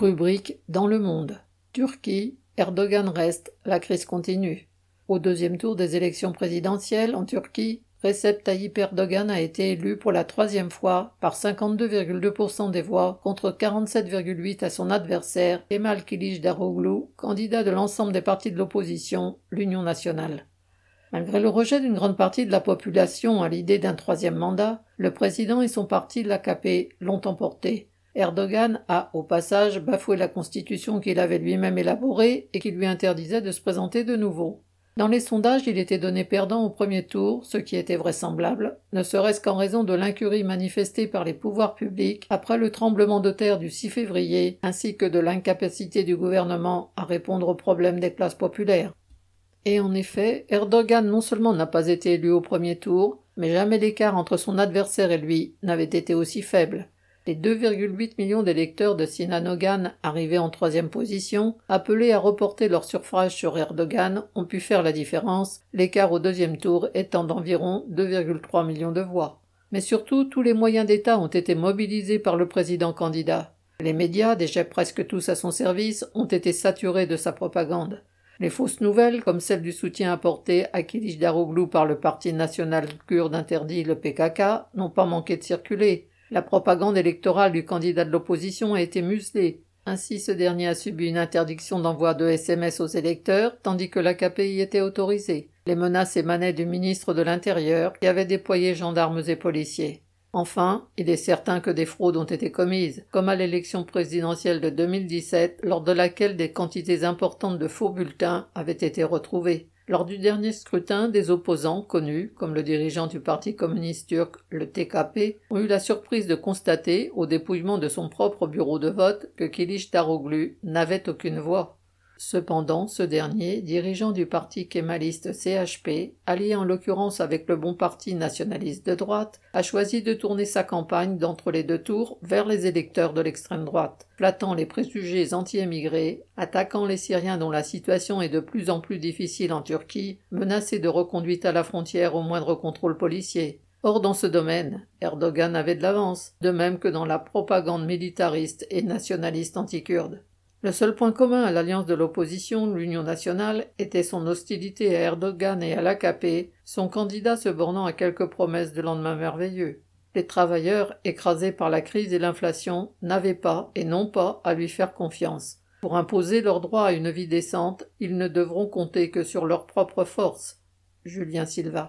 Rubrique Dans le monde. Turquie, Erdogan reste, la crise continue. Au deuxième tour des élections présidentielles en Turquie, Recep Tayyip Erdogan a été élu pour la troisième fois par 52,2% des voix contre 47,8% à son adversaire Kemal Daroglu, candidat de l'ensemble des partis de l'opposition, l'Union nationale. Malgré le rejet d'une grande partie de la population à l'idée d'un troisième mandat, le président et son parti, l'AKP, l'ont emporté. Erdogan a, au passage, bafoué la constitution qu'il avait lui-même élaborée et qui lui interdisait de se présenter de nouveau. Dans les sondages, il était donné perdant au premier tour, ce qui était vraisemblable, ne serait-ce qu'en raison de l'incurie manifestée par les pouvoirs publics après le tremblement de terre du 6 février, ainsi que de l'incapacité du gouvernement à répondre aux problèmes des classes populaires. Et en effet, Erdogan non seulement n'a pas été élu au premier tour, mais jamais l'écart entre son adversaire et lui n'avait été aussi faible. Les 2,8 millions d'électeurs de Sinan Ogan, arrivés en troisième position, appelés à reporter leur suffrage sur Erdogan, ont pu faire la différence, l'écart au deuxième tour étant d'environ 2,3 millions de voix. Mais surtout, tous les moyens d'État ont été mobilisés par le président candidat. Les médias, déjà presque tous à son service, ont été saturés de sa propagande. Les fausses nouvelles, comme celle du soutien apporté à Kilij Daroglu par le Parti national kurde interdit, le PKK, n'ont pas manqué de circuler. La propagande électorale du candidat de l'opposition a été muselée. Ainsi, ce dernier a subi une interdiction d'envoi de SMS aux électeurs, tandis que l'AKP y était autorisé. Les menaces émanaient du ministre de l'Intérieur, qui avait déployé gendarmes et policiers. Enfin, il est certain que des fraudes ont été commises, comme à l'élection présidentielle de 2017, lors de laquelle des quantités importantes de faux bulletins avaient été retrouvées. Lors du dernier scrutin, des opposants connus, comme le dirigeant du Parti communiste turc, le TKP, ont eu la surprise de constater, au dépouillement de son propre bureau de vote, que Kilic Daroglu n'avait aucune voix. Cependant, ce dernier, dirigeant du parti kémaliste CHP, allié en l'occurrence avec le bon parti nationaliste de droite, a choisi de tourner sa campagne d'entre les deux tours vers les électeurs de l'extrême droite, flattant les préjugés anti-émigrés, attaquant les Syriens dont la situation est de plus en plus difficile en Turquie, menacés de reconduite à la frontière au moindre contrôle policier. Or, dans ce domaine, Erdogan avait de l'avance, de même que dans la propagande militariste et nationaliste anti-kurde. Le seul point commun à l'alliance de l'opposition, l'Union nationale, était son hostilité à Erdogan et à l'AKP, son candidat se bornant à quelques promesses de lendemain merveilleux. Les travailleurs, écrasés par la crise et l'inflation, n'avaient pas et n'ont pas à lui faire confiance. Pour imposer leur droit à une vie décente, ils ne devront compter que sur leur propre force. Julien Silva.